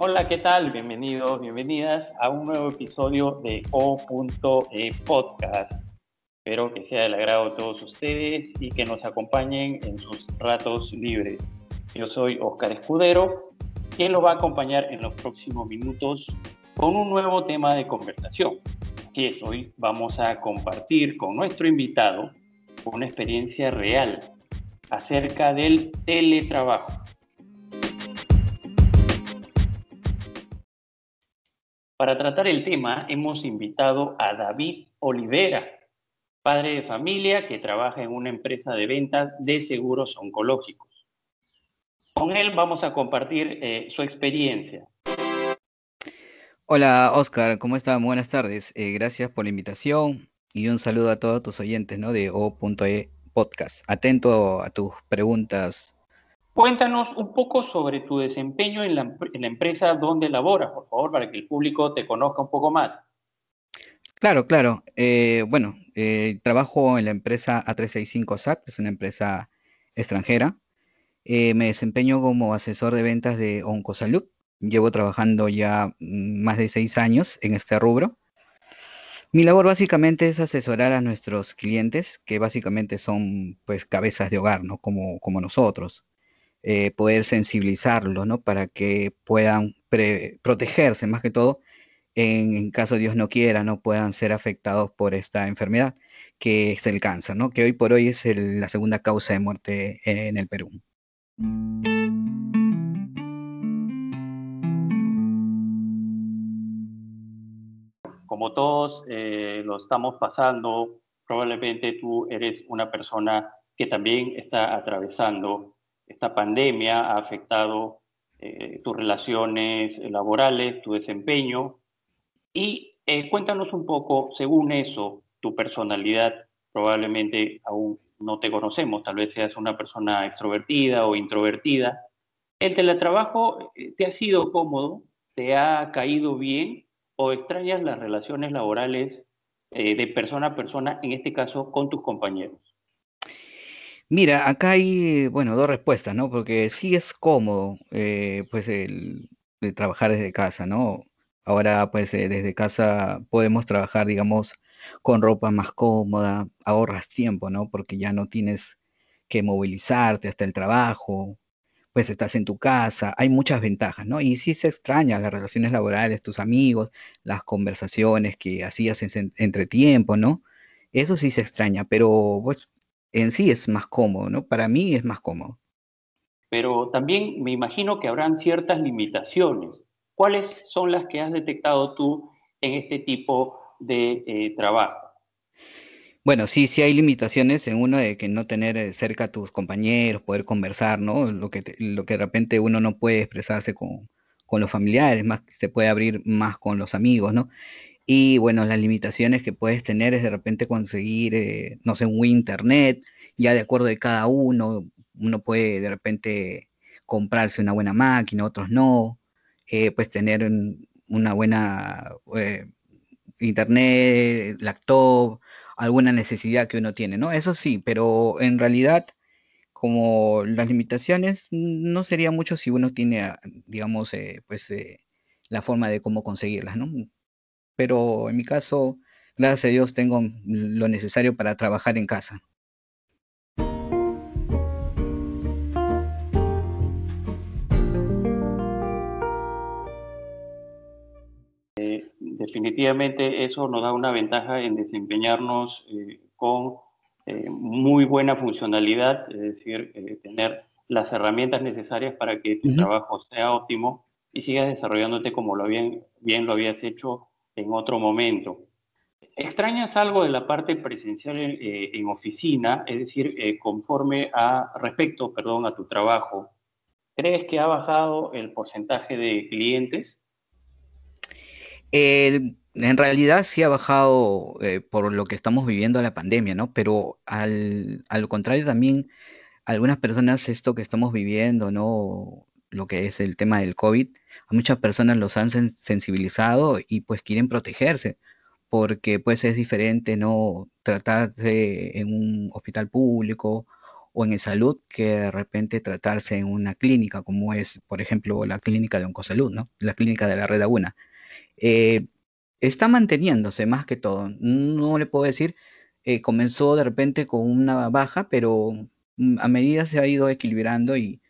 Hola, ¿qué tal? Bienvenidos, bienvenidas a un nuevo episodio de O.E Podcast. Espero que sea del agrado de todos ustedes y que nos acompañen en sus ratos libres. Yo soy Oscar Escudero, quien los va a acompañar en los próximos minutos con un nuevo tema de conversación. Hoy vamos a compartir con nuestro invitado una experiencia real acerca del teletrabajo. Para tratar el tema hemos invitado a David Olivera, padre de familia que trabaja en una empresa de ventas de seguros oncológicos. Con él vamos a compartir eh, su experiencia. Hola Oscar, ¿cómo están? Buenas tardes. Eh, gracias por la invitación y un saludo a todos tus oyentes ¿no? de O.E Podcast. Atento a tus preguntas. Cuéntanos un poco sobre tu desempeño en la, empresa donde laboras, por favor, para que el público te conozca un poco más. Claro, claro. Eh, bueno, eh, trabajo en la empresa A365 SAT, es una empresa extranjera. Eh, me desempeño como asesor de ventas de Oncosalud. Llevo trabajando ya mm, más de seis años en este rubro. Mi labor básicamente es asesorar a nuestros clientes, que básicamente son pues cabezas de hogar, ¿no? Como, como nosotros. Poder sensibilizarlos, ¿no? Para que puedan protegerse más que todo en, caso Dios no quiera, no puedan ser afectados por esta enfermedad, que es el cáncer, ¿no? que hoy por hoy es la segunda causa de muerte en el Perú. Como todos eh, lo estamos pasando, probablemente tú eres una persona que también está atravesando esta pandemia, ha afectado eh, tus relaciones laborales, tu desempeño, y eh, cuéntanos un poco, según eso, tu personalidad, probablemente aún no te conocemos, tal vez seas una persona extrovertida o introvertida. ¿El teletrabajo eh, te ha sido cómodo? ¿Te ha caído bien? ¿O extrañas las relaciones laborales de persona a persona, en este caso con tus compañeros? Mira, acá hay, bueno, dos respuestas, ¿no? Porque sí es cómodo, pues, el, trabajar desde casa, ¿no? Ahora, pues eh, desde casa podemos trabajar, digamos, con ropa más cómoda, ahorras tiempo, ¿no? Porque ya no tienes que movilizarte hasta el trabajo, pues estás en tu casa, hay muchas ventajas, ¿no? Y sí se extraña las relaciones laborales, tus amigos, las conversaciones que hacías entre tiempo, ¿no? Eso sí se extraña, pero pues en sí es más cómodo, ¿no? Para mí es más cómodo. Pero también me imagino que habrán ciertas limitaciones ¿Cuáles son las que has detectado tú en este tipo de eh, trabajo? Bueno, sí, sí hay limitaciones en uno de que no tener eh, cerca a tus compañeros, poder conversar, ¿no? Lo que, lo que de repente uno no puede expresarse con, los familiares, más se puede abrir más con los amigos, ¿no? Y bueno, las limitaciones que puedes tener es de repente conseguir, eh, no sé, un internet, ya de acuerdo de cada uno, uno puede de repente comprarse una buena máquina, otros no, eh, pues tener una buena eh, internet, laptop, alguna necesidad que uno tiene, ¿no? Eso sí, pero en realidad, como las limitaciones, no sería mucho si uno tiene, ah, digamos, pues la forma de cómo conseguirlas, ¿no? Pero en mi caso, gracias a Dios, tengo lo necesario para trabajar en casa. definitivamente eso nos da una ventaja en desempeñarnos eh, con eh, muy buena funcionalidad, es decir, eh, tener las herramientas necesarias para que tu trabajo sea óptimo y sigas desarrollándote como lo bien, bien lo habías hecho en otro momento. ¿Extrañas algo de la parte presencial en, en oficina, es decir, conforme a respecto, perdón, a tu trabajo? ¿Crees que ha bajado el porcentaje de clientes? en realidad sí ha bajado eh, por lo que estamos viviendo la pandemia, ¿no? Pero al, al contrario también, algunas personas esto que estamos viviendo, ¿no? Lo que es el tema del COVID, a muchas personas los han sensibilizado y pues quieren protegerse, porque pues es diferente, ¿no? Tratarse en un hospital público o en salud que de repente tratarse en una clínica, como es, por ejemplo, la clínica de Oncosalud, ¿no? La clínica de la Red Aguna. Eh, está manteniéndose más que todo. No le puedo decir, eh, comenzó de repente con una baja, pero mm, a medida se ha ido equilibrando y,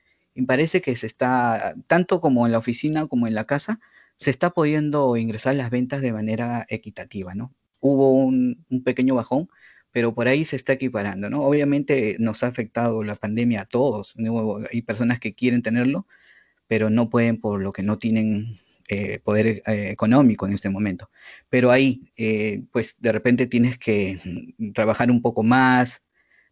parece que se está, tanto como en la oficina como en la casa, se está pudiendo ingresar las ventas de manera equitativa, ¿no? Hubo un, pequeño bajón, pero por ahí se está equiparando, ¿no? Obviamente nos ha afectado la pandemia a todos, hay personas que quieren tenerlo, pero no pueden por lo que no tienen eh, poder eh, económico en este momento. Pero ahí, eh, pues de repente tienes que trabajar un poco más,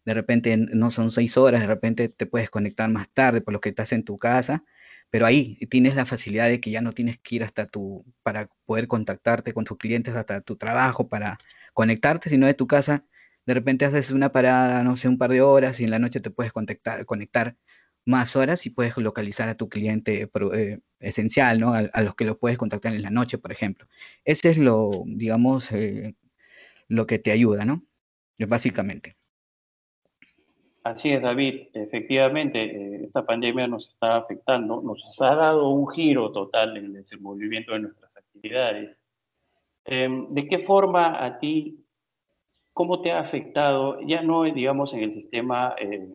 de repente no son seis horas, de repente te puedes conectar más tarde por lo que estás en tu casa, pero ahí tienes la facilidad de que ya no tienes que ir hasta tu, para poder contactarte con tus clientes, hasta tu trabajo, para conectarte, sino de tu casa de repente haces una parada, no sé, un par de horas y en la noche te puedes conectar, conectar más horas y puedes localizar a tu cliente eh, esencial, ¿no? A, los que lo puedes contactar en la noche, por ejemplo. Ese es lo, digamos, eh, lo que te ayuda, ¿no? Básicamente. Así es, David. Efectivamente, eh, esta pandemia nos está afectando, nos ha dado un giro total en el desenvolvimiento de nuestras actividades. Em, ¿De qué forma a ti ¿Cómo te ha afectado, ya no digamos en el sistema eh,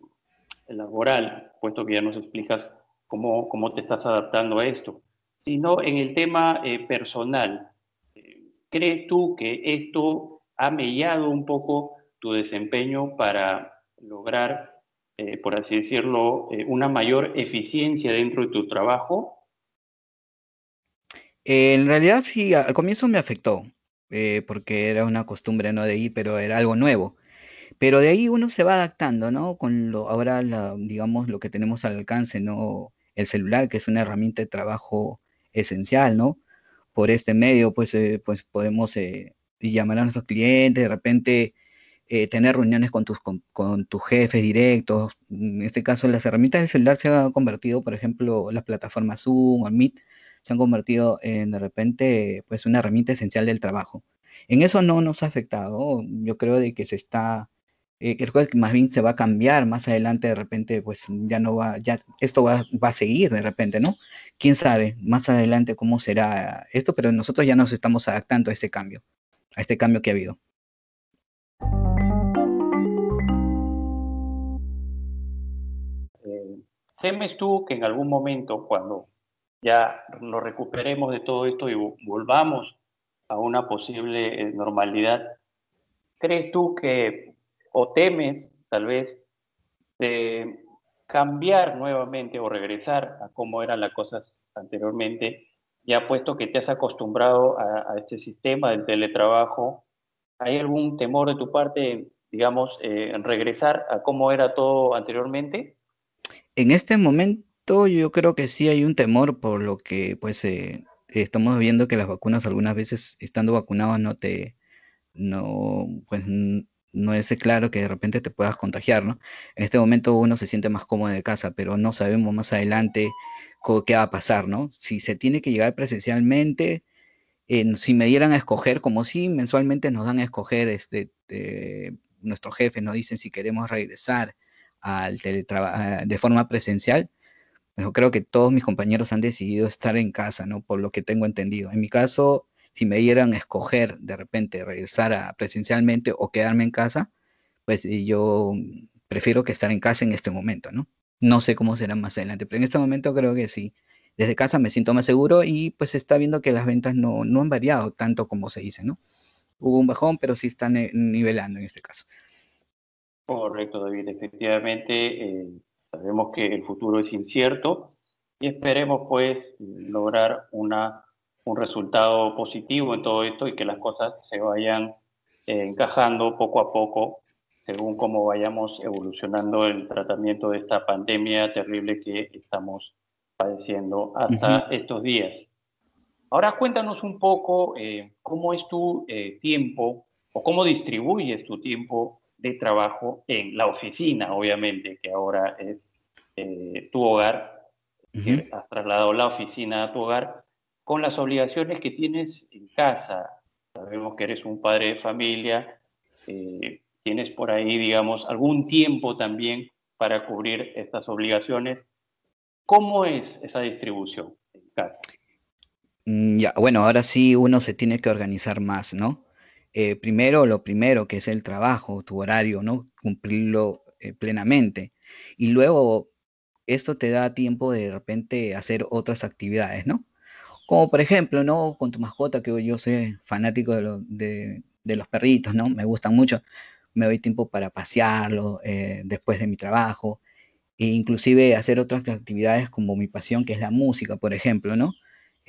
laboral, puesto que ya nos explicas cómo, cómo te estás adaptando a esto, sino en el tema eh, personal? ¿Crees tú que esto ha mellado un poco tu desempeño para lograr, eh, por así decirlo, una mayor eficiencia dentro de tu trabajo? En realidad sí, al comienzo me afectó. Eh, porque era una costumbre, ¿no? De ir, pero era algo nuevo. Pero de ahí uno se va adaptando, ¿no? Con lo, ahora, digamos, lo que tenemos al alcance, ¿no? El celular, que es una herramienta de trabajo esencial, ¿no? Por este medio, pues, eh, pues podemos eh, llamar a nuestros clientes, de repente tener reuniones con tus, con, tus jefes directos. En este caso, las herramientas del celular se han convertido, por ejemplo, las plataformas Zoom o Meet, se han convertido en de repente pues una herramienta esencial del trabajo. En eso no nos ha afectado, yo creo de que se está, eh, que más bien se va a cambiar más adelante, de repente pues ya no va, ya esto va, va a seguir de repente, ¿no? Quién sabe más adelante cómo será esto, pero nosotros ya nos estamos adaptando a este cambio, a este cambio que ha habido. ¿Temes tú que en algún momento, cuando ya nos recuperemos de todo esto y volvamos a una posible eh, normalidad, ¿crees tú que o temes tal vez de cambiar nuevamente o regresar a cómo eran las cosas anteriormente, ya puesto que te has acostumbrado a, este sistema del teletrabajo? ¿Hay algún temor de tu parte, digamos, eh, en regresar a cómo era todo anteriormente? En este momento yo creo que sí hay un temor por lo que pues eh, estamos viendo que las vacunas algunas veces estando vacunados no te, no, pues no es claro que de repente te puedas contagiar, ¿no? En este momento uno se siente más cómodo de casa, pero no sabemos más adelante qué va a pasar, ¿no? Si se tiene que llegar presencialmente, si me dieran a escoger, como si mensualmente nos dan a escoger, este, nuestros jefes nos dicen si queremos regresar al de forma presencial, yo creo que todos mis compañeros han decidido estar en casa, ¿no? Por lo que tengo entendido. En mi caso, si me dieran a escoger de repente regresar a presencialmente o quedarme en casa, pues yo prefiero que estar en casa en este momento, ¿no? No sé cómo será más adelante, pero en este momento creo que sí. Desde casa me siento más seguro y pues se está viendo que las ventas no, no han variado tanto como se dice, ¿no? Hubo un bajón, pero sí están nivelando en este caso. Correcto, David. Efectivamente, eh, Sabemos que el futuro es incierto y esperemos pues lograr una, un resultado positivo en todo esto y que las cosas se vayan eh, encajando poco a poco según cómo vayamos evolucionando el tratamiento de esta pandemia terrible que estamos padeciendo hasta estos días. Ahora cuéntanos un poco eh, cómo es tu eh, tiempo o cómo distribuyes tu tiempo de trabajo en la oficina, obviamente, que ahora es eh, tu hogar, que has trasladado la oficina a tu hogar, con las obligaciones que tienes en casa. Sabemos que eres un padre de familia, eh, tienes por ahí, digamos, algún tiempo también para cubrir estas obligaciones. ¿Cómo es esa distribución en casa? Mm, ya, bueno, ahora sí uno se tiene que organizar más, ¿no? Eh, primero, lo primero, que es el trabajo, tu horario, ¿no? Cumplirlo eh, plenamente. Y luego, esto te da tiempo de, de repente hacer otras actividades, ¿no? Como por ejemplo, ¿no? Con tu mascota, que yo soy fanático de, los perritos, ¿no? Me gustan mucho. Me doy tiempo para pasearlo eh, después de mi trabajo. E inclusive hacer otras actividades como mi pasión, que es la música, por ejemplo, ¿no?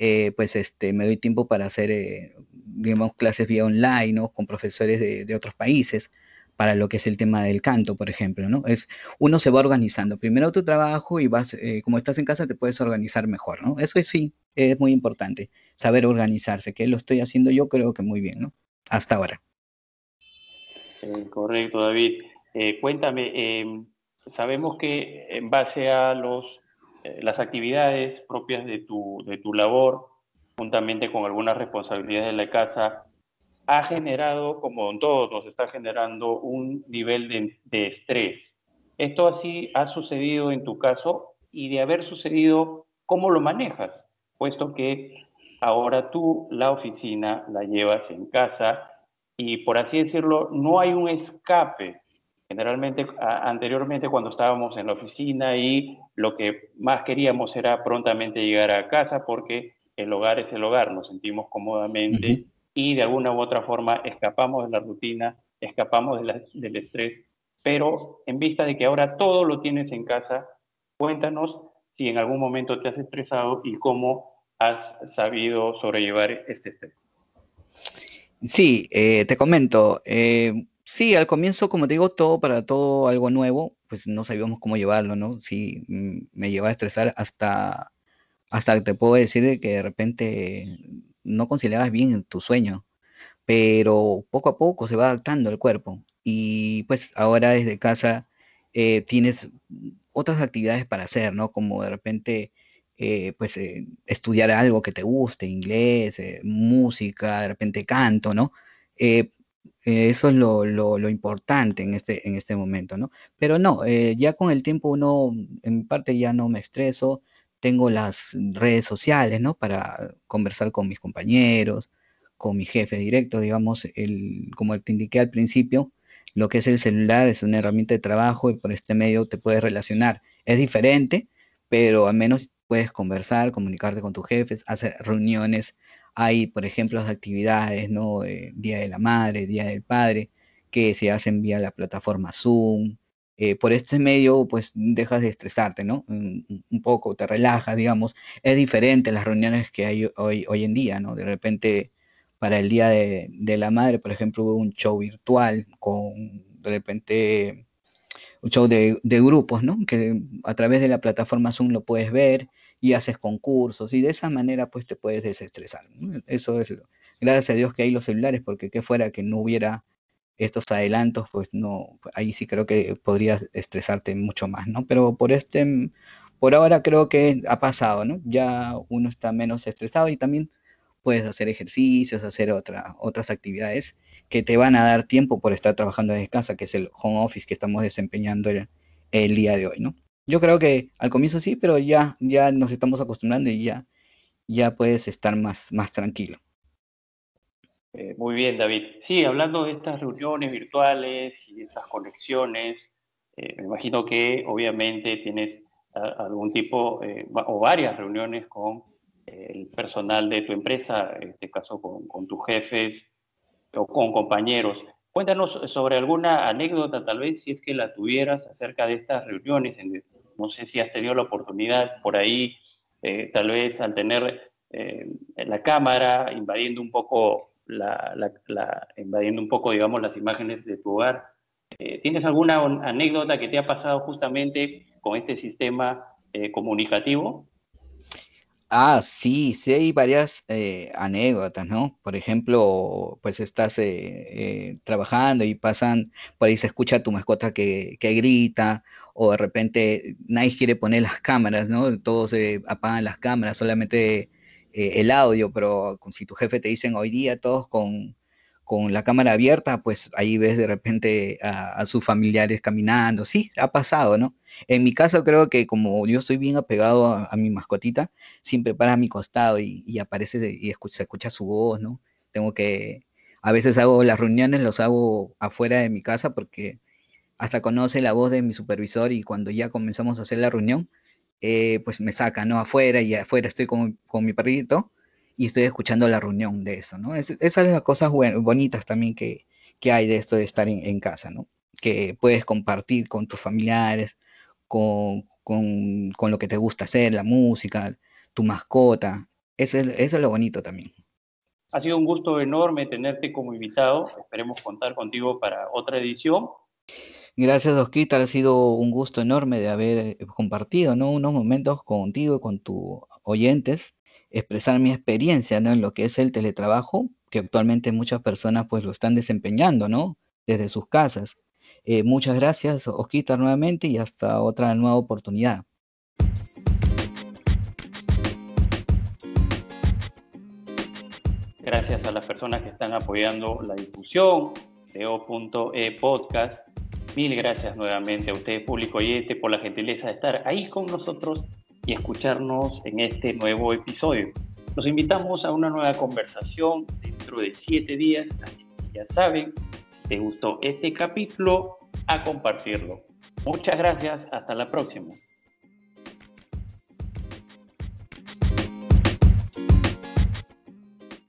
Eh, pues este, me doy tiempo para hacer, eh, digamos, clases vía online, ¿no? Con profesores de otros países para lo que es el tema del canto, por ejemplo, ¿no? Es, uno se va organizando. Primero tu trabajo y vas, eh, como estás en casa, te puedes organizar mejor, ¿no? Eso sí, es muy importante, saber organizarse, que lo estoy haciendo yo creo que muy bien, ¿no? Hasta ahora. Correcto, David. Cuéntame, em, sabemos que en base a los, las actividades propias de tu, de tu labor, juntamente con algunas responsabilidades de la casa, ha generado, como en todos nos está generando, un nivel de, estrés. Esto así ha sucedido en tu caso y de haber sucedido, ¿cómo lo manejas? Puesto que ahora tú la oficina la llevas en casa y por así decirlo, no hay un escape. Generalmente, anteriormente cuando estábamos en la oficina y lo que más queríamos era prontamente llegar a casa porque el hogar es el hogar, nos sentimos cómodamente y de alguna u otra forma escapamos de la rutina, escapamos del estrés, pero en vista de que ahora todo lo tienes en casa, cuéntanos si en algún momento te has estresado y cómo has sabido sobrellevar este estrés. Sí, eh, te comento. Eh, sí, al comienzo, como te digo, todo para todo algo nuevo, pues no sabíamos cómo llevarlo, ¿no? Sí, mm, me lleva a estresar hasta, hasta te puedo decir que de repente no conciliabas bien tu sueño, pero poco a poco se va adaptando el cuerpo y pues ahora desde casa eh, tienes otras actividades para hacer, ¿no? Como de repente, eh, pues eh, estudiar algo que te guste, inglés, música, de repente canto, ¿no? Eso es lo, lo, importante en este, en este momento, ¿no? Pero no, ya con el tiempo uno, en parte ya no me estreso, tengo las redes sociales, ¿no? Para conversar con mis compañeros, con mi jefe directo, digamos, el, como te indiqué al principio, lo que es el celular es una herramienta de trabajo y por este medio te puedes relacionar. Es diferente, pero al menos puedes conversar, comunicarte con tus jefes, hacer reuniones. Hay, por ejemplo, actividades, ¿no? Eh, Día de la Madre, Día del Padre, que se hacen vía la plataforma Zoom, eh, por este medio, pues dejas de estresarte, ¿no? Un, poco, te relajas, digamos. Es diferente las reuniones que hay hoy, en día, ¿no? De repente, para el Día de, la Madre, por ejemplo, hubo un show virtual con, de repente, un show de, grupos, ¿no? Que a través de la plataforma Zoom lo puedes ver y haces concursos y de esa manera, pues te puedes desestresar. Eso es, gracias a Dios que hay los celulares, porque qué fuera que no hubiera estos adelantos, pues no, ahí sí creo que podrías estresarte mucho más, ¿no? Pero por este, por ahora creo que ha pasado, ¿no? Ya uno está menos estresado y también puedes hacer ejercicios, hacer otra, otras actividades que te van a dar tiempo por estar trabajando desde casa, que es el home office que estamos desempeñando el día de hoy, ¿no? Yo creo que al comienzo sí, pero ya, ya nos estamos acostumbrando y ya, ya puedes estar más, más tranquilo. Eh, muy bien, David. Sí, hablando de estas reuniones virtuales y estas conexiones, eh, me imagino que obviamente tienes algún tipo eh, o varias reuniones con el personal de tu empresa, en este caso con, tus jefes o con compañeros. Cuéntanos sobre alguna anécdota, tal vez, si es que la tuvieras acerca de estas reuniones. No sé si has tenido la oportunidad por ahí, tal vez al tener la cámara invadiendo un poco la, invadiendo un poco, digamos, las imágenes de tu hogar. Eh, ¿Tienes alguna anécdota que te ha pasado justamente con este sistema eh, comunicativo? Ah, sí, sí hay varias eh, anécdotas, ¿no? Por ejemplo, pues estás trabajando y pasan, por ahí se escucha tu mascota que, que, grita, o de repente nadie quiere poner las cámaras, ¿no? Todos apagan las cámaras, solamente eh, el audio, pero si tu jefe te dicen hoy día todos con, con la cámara abierta, pues ahí ves de repente a, sus familiares caminando. Sí, ha pasado, ¿no? En mi caso creo que como yo soy bien apegado a, mi mascotita, siempre para mi costado y, aparece y escucha, se escucha su voz, ¿no? Tengo que, a veces hago las reuniones, los hago afuera de mi casa porque hasta conoce la voz de mi supervisor y cuando ya comenzamos a hacer la reunión, eh, pues me saca, ¿no? Afuera y afuera estoy con, con mi perrito y estoy escuchando la reunión de eso, ¿no? Es, esas son las cosas bonitas también que, que, hay de esto de estar en, casa, ¿no? Que puedes compartir con tus familiares, con, con, con, lo que te gusta hacer, la música, tu mascota. Eso es, eso es lo bonito también. Ha sido un gusto enorme tenerte como invitado. Esperemos contar contigo para otra edición. Gracias, Osquita. Ha sido un gusto enorme de haber eh, compartido ¿no? unos momentos contigo, con tus oyentes expresar mi experiencia ¿no? en lo que es el teletrabajo, que actualmente muchas personas pues lo están desempeñando, ¿no? Desde sus casas. Eh, muchas gracias, Osquita, nuevamente y hasta otra nueva oportunidad. Gracias a las personas que están apoyando la difusión de O.E Podcast. Mil gracias nuevamente a ustedes, público oyente, por la gentileza de estar ahí con nosotros y escucharnos en este nuevo episodio. Los invitamos a una nueva conversación dentro de siete días. ya saben, si te gustó este capítulo, a compartirlo. Muchas gracias, hasta la próxima.